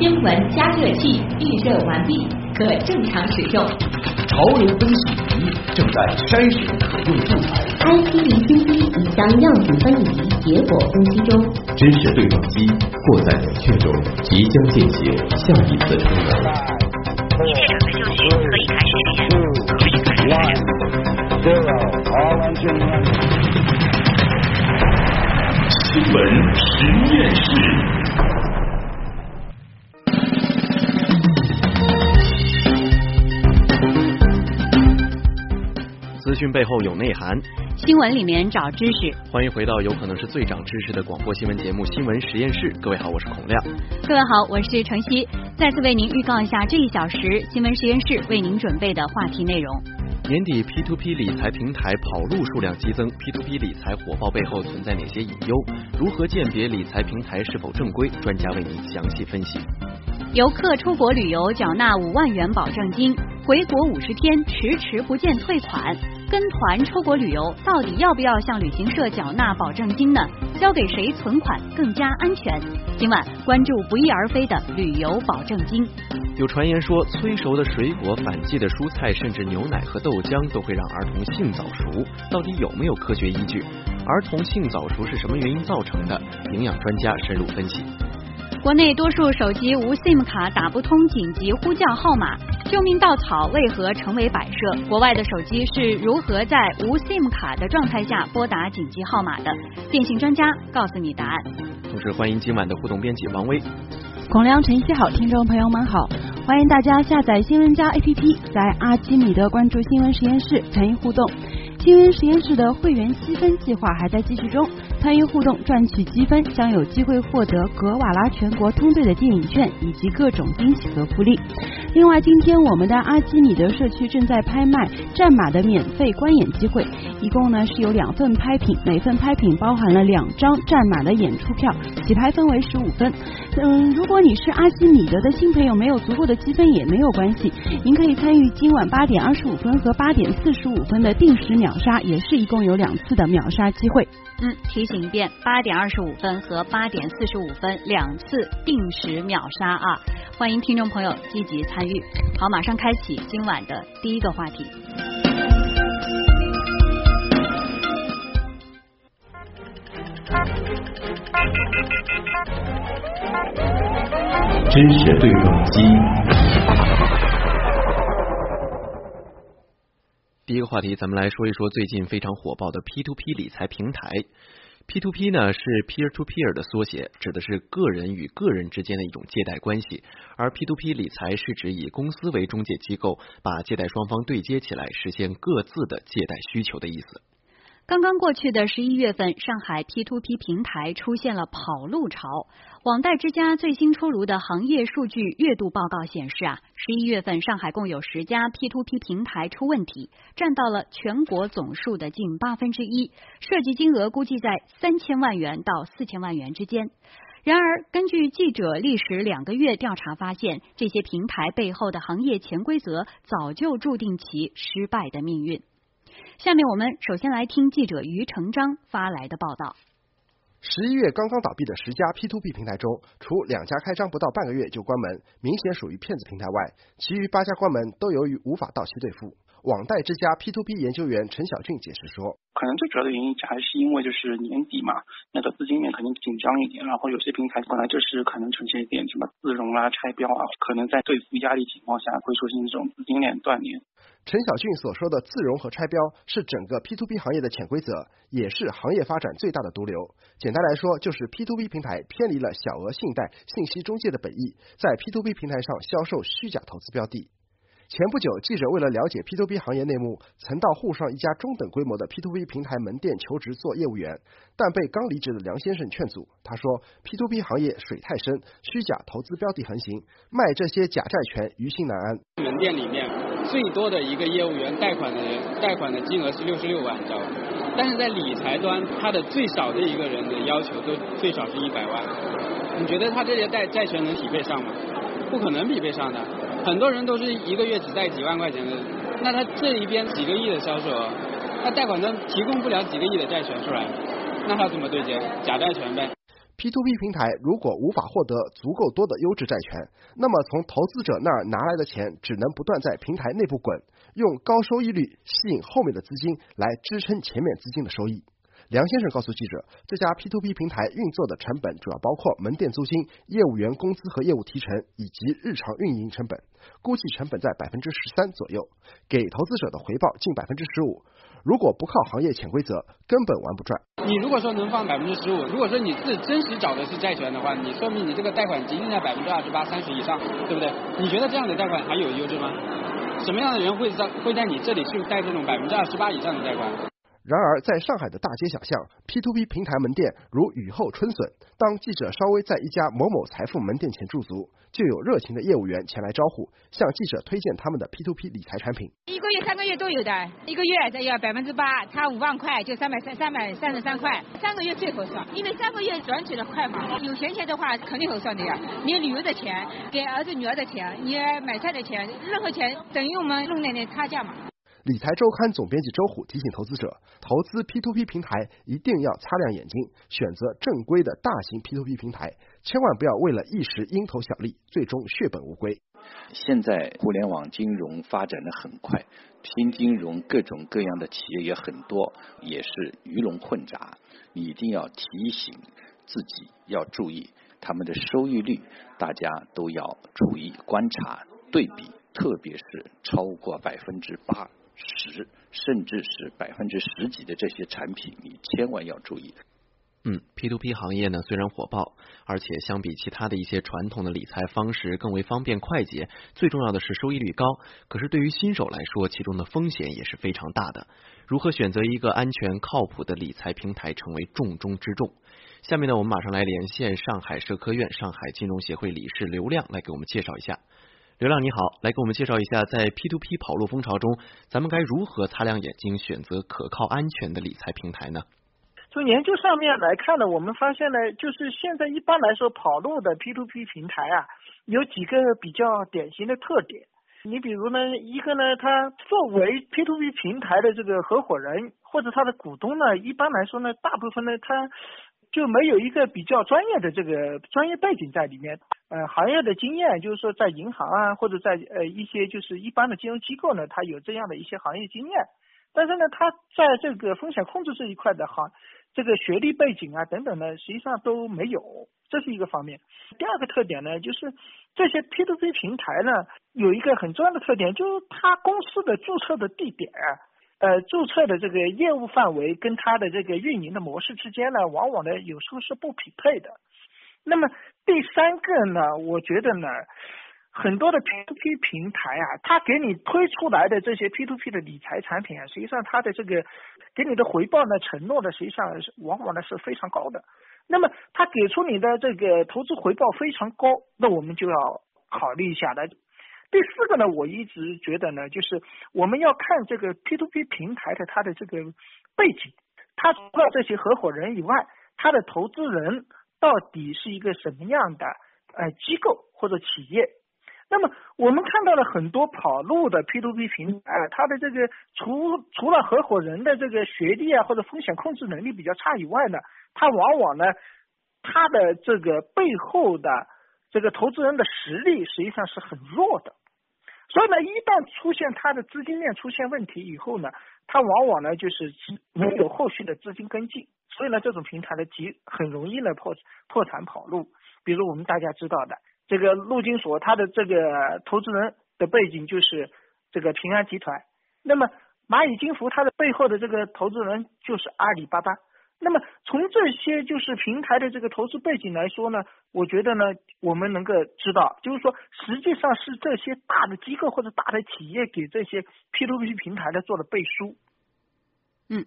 新闻加热器预热完毕，可正常使用。潮流分析仪正在筛选可用素材。IP 离心机已将样品分离，结果分析中。知识对撞机或在冷却中，即将进行下一次。一切准备就绪，可以开始实验。可以开始实验。新闻实验室。讯背后有内涵，新闻里面找知识。欢迎回到有可能是最长知识的广播新闻节目《新闻实验室》。各位好，我是孔亮。各位好，我是程曦。再次为您预告一下这一小时新闻实验室为您准备的话题内容。年底 P to P 理财平台跑路数量激增，P to P 理财火爆背后存在哪些隐忧？如何鉴别理财平台是否正规？专家为您详细分析。游客出国旅游缴纳五万元保证金，回国五十天迟迟不见退款。跟团出国旅游到底要不要向旅行社缴纳保证金呢？交给谁存款更加安全？今晚关注不翼而飞的旅游保证金。有传言说，催熟的水果、反季的蔬菜，甚至牛奶和豆浆都会让儿童性早熟，到底有没有科学依据？儿童性早熟是什么原因造成的？营养专家深入分析。国内多数手机无 SIM 卡打不通紧急呼叫号码，救命稻草为何成为摆设？国外的手机是如何在无 SIM 卡的状态下拨打紧急号码的？电信专家告诉你答案。同时欢迎今晚的互动编辑王威。孔良晨曦好，听众朋友们好，欢迎大家下载新闻家 APP，在阿基米德关注新闻实验室参与互动。新闻实验室的会员积分计划还在继续中，参与互动赚取积分将有机会获得格瓦拉全国通兑的电影券以及各种惊喜和福利。另外，今天我们的阿基米德社区正在拍卖战马的免费观演机会，一共呢是有两份拍品，每份拍品包含了两张战马的演出票，起拍分为十五分。嗯，如果你是阿基米德的新朋友，没有足够的积分也没有关系，您可以参与今晚八点二十五分和八点四十五分的定时秒。杀也是一共有两次的秒杀机会。嗯，提醒一遍，八点二十五分和八点四十五分两次定时秒杀啊！欢迎听众朋友积极参与。好，马上开启今晚的第一个话题。知识对撞机。第一个话题，咱们来说一说最近非常火爆的 P to P 理财平台。P to P 呢是 Peer to Peer 的缩写，指的是个人与个人之间的一种借贷关系。而 P to P 理财是指以公司为中介机构，把借贷双方对接起来，实现各自的借贷需求的意思。刚刚过去的十一月份，上海 P to P 平台出现了跑路潮。网贷之家最新出炉的行业数据月度报告显示啊，十一月份上海共有十家 P to P 平台出问题，占到了全国总数的近八分之一，涉及金额估计在三千万元到四千万元之间。然而，根据记者历时两个月调查发现，这些平台背后的行业潜规则早就注定其失败的命运。下面我们首先来听记者于成章发来的报道。十一月刚刚倒闭的十家 P to P 平台中，除两家开张不到半个月就关门，明显属于骗子平台外，其余八家关门都由于无法到期兑付。网贷之家 P to P 研究员陈小俊解释说：“可能最主要的原因还是因为就是年底嘛，那个资金面肯定紧张一点，然后有些平台本来就是可能呈现一点什么自融啊、拆标啊，可能在兑付压力情况下会出现这种资金链断裂。”陈小俊所说的自融和拆标是整个 P to P 行业的潜规则，也是行业发展最大的毒瘤。简单来说，就是 P to P 平台偏离了小额信贷信息中介的本意，在 P to P 平台上销售虚假投资标的。前不久，记者为了了解 P to P 行业内幕，曾到沪上一家中等规模的 P to P 平台门店求职做业务员，但被刚离职的梁先生劝阻。他说：“P to P 行业水太深，虚假投资标的横行，卖这些假债权于心难安。”门店里面最多的一个业务员贷款的，贷款的金额是六十六万，你知道吧？但是在理财端，他的最少的一个人的要求都最少是一百万。你觉得他这些贷债权能匹配上吗？不可能匹配上的。很多人都是一个月只贷几万块钱的，那他这一边几个亿的销售额，他贷款商提供不了几个亿的债权出来，那他怎么对接？假债权呗。P to P 平台如果无法获得足够多的优质债权，那么从投资者那儿拿来的钱只能不断在平台内部滚，用高收益率吸引后面的资金来支撑前面资金的收益。梁先生告诉记者，这家 P2P 平台运作的成本主要包括门店租金、业务员工资和业务提成以及日常运营成本，估计成本在百分之十三左右，给投资者的回报近百分之十五。如果不靠行业潜规则，根本玩不转。你如果说能放百分之十五，如果说你是真实找的是债权的话，你说明你这个贷款仅仅在百分之二十八、三十以上，对不对？你觉得这样的贷款还有优质吗？什么样的人会在会在你这里去贷这种百分之二十八以上的贷款？然而，在上海的大街小巷，P2P 平台门店如雨后春笋。当记者稍微在一家某某财富门店前驻足，就有热情的业务员前来招呼，向记者推荐他们的 P2P 理财产品。一个月、三个月都有的，一个月再要百分之八，差五万块就三百三三百三十三块，三个月最合算，因为三个月转起来快嘛。有闲钱的话肯定合算的呀，你旅游的钱、给儿子女儿的钱、你买菜的钱，任何钱等于我们弄点点差价嘛。理财周刊总编辑周虎提醒投资者，投资 P2P 平台一定要擦亮眼睛，选择正规的大型 P2P 平台，千万不要为了一时蝇头小利，最终血本无归。现在互联网金融发展的很快，新金融各种各样的企业也很多，也是鱼龙混杂，一定要提醒自己要注意他们的收益率，大家都要注意观察对比，特别是超过百分之八。十甚至是百分之十几的这些产品，你千万要注意。嗯，P to P 行业呢虽然火爆，而且相比其他的一些传统的理财方式更为方便快捷，最重要的是收益率高。可是对于新手来说，其中的风险也是非常大的。如何选择一个安全靠谱的理财平台，成为重中之重。下面呢，我们马上来连线上海社科院上海金融协会理事刘亮，来给我们介绍一下。刘亮你好，来给我们介绍一下，在 P to P 跑路风潮中，咱们该如何擦亮眼睛，选择可靠安全的理财平台呢？从研究上面来看呢，我们发现呢，就是现在一般来说跑路的 P to P 平台啊，有几个比较典型的特点。你比如呢，一个呢，他作为 P to P 平台的这个合伙人或者他的股东呢，一般来说呢，大部分呢，他就没有一个比较专业的这个专业背景在里面。呃，行业的经验就是说，在银行啊，或者在呃一些就是一般的金融机构呢，它有这样的一些行业经验。但是呢，它在这个风险控制这一块的行，这个学历背景啊等等呢，实际上都没有，这是一个方面。第二个特点呢，就是这些 P2P 平台呢，有一个很重要的特点，就是它公司的注册的地点，呃，注册的这个业务范围跟它的这个运营的模式之间呢，往往呢有时候是不匹配的。那么第三个呢，我觉得呢，很多的 P2P 平台啊，它给你推出来的这些 P2P 的理财产品啊，实际上它的这个给你的回报呢，承诺的实际上是往往呢是非常高的。那么它给出你的这个投资回报非常高，那我们就要考虑一下来。第四个呢，我一直觉得呢，就是我们要看这个 P2P 平台的它的这个背景，它除了这些合伙人以外，它的投资人。到底是一个什么样的呃机构或者企业？那么我们看到了很多跑路的 P2P 平台，它的这个除除了合伙人的这个学历啊或者风险控制能力比较差以外呢，它往往呢，它的这个背后的这个投资人的实力实际上是很弱的。所以呢，一旦出现它的资金链出现问题以后呢，它往往呢就是没有后续的资金跟进。所以呢，这种平台呢，极很容易呢破破产跑路。比如我们大家知道的这个陆金所，它的这个投资人的背景就是这个平安集团。那么蚂蚁金服它的背后的这个投资人就是阿里巴巴。那么从这些就是平台的这个投资背景来说呢，我觉得呢，我们能够知道，就是说实际上是这些大的机构或者大的企业给这些 P to P 平台呢做了背书。嗯。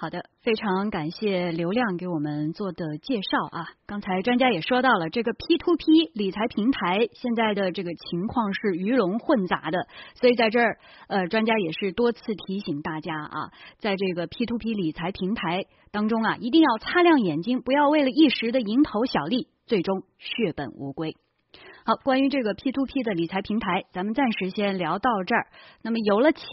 好的，非常感谢刘亮给我们做的介绍啊。刚才专家也说到了，这个 P to P 理财平台现在的这个情况是鱼龙混杂的，所以在这儿，呃，专家也是多次提醒大家啊，在这个 P to P 理财平台当中啊，一定要擦亮眼睛，不要为了一时的蝇头小利，最终血本无归。好，关于这个 P to P 的理财平台，咱们暂时先聊到这儿。那么有了钱。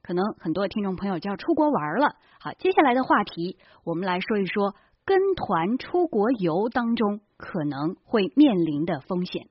可能很多听众朋友就要出国玩了。好，接下来的话题，我们来说一说跟团出国游当中可能会面临的风险。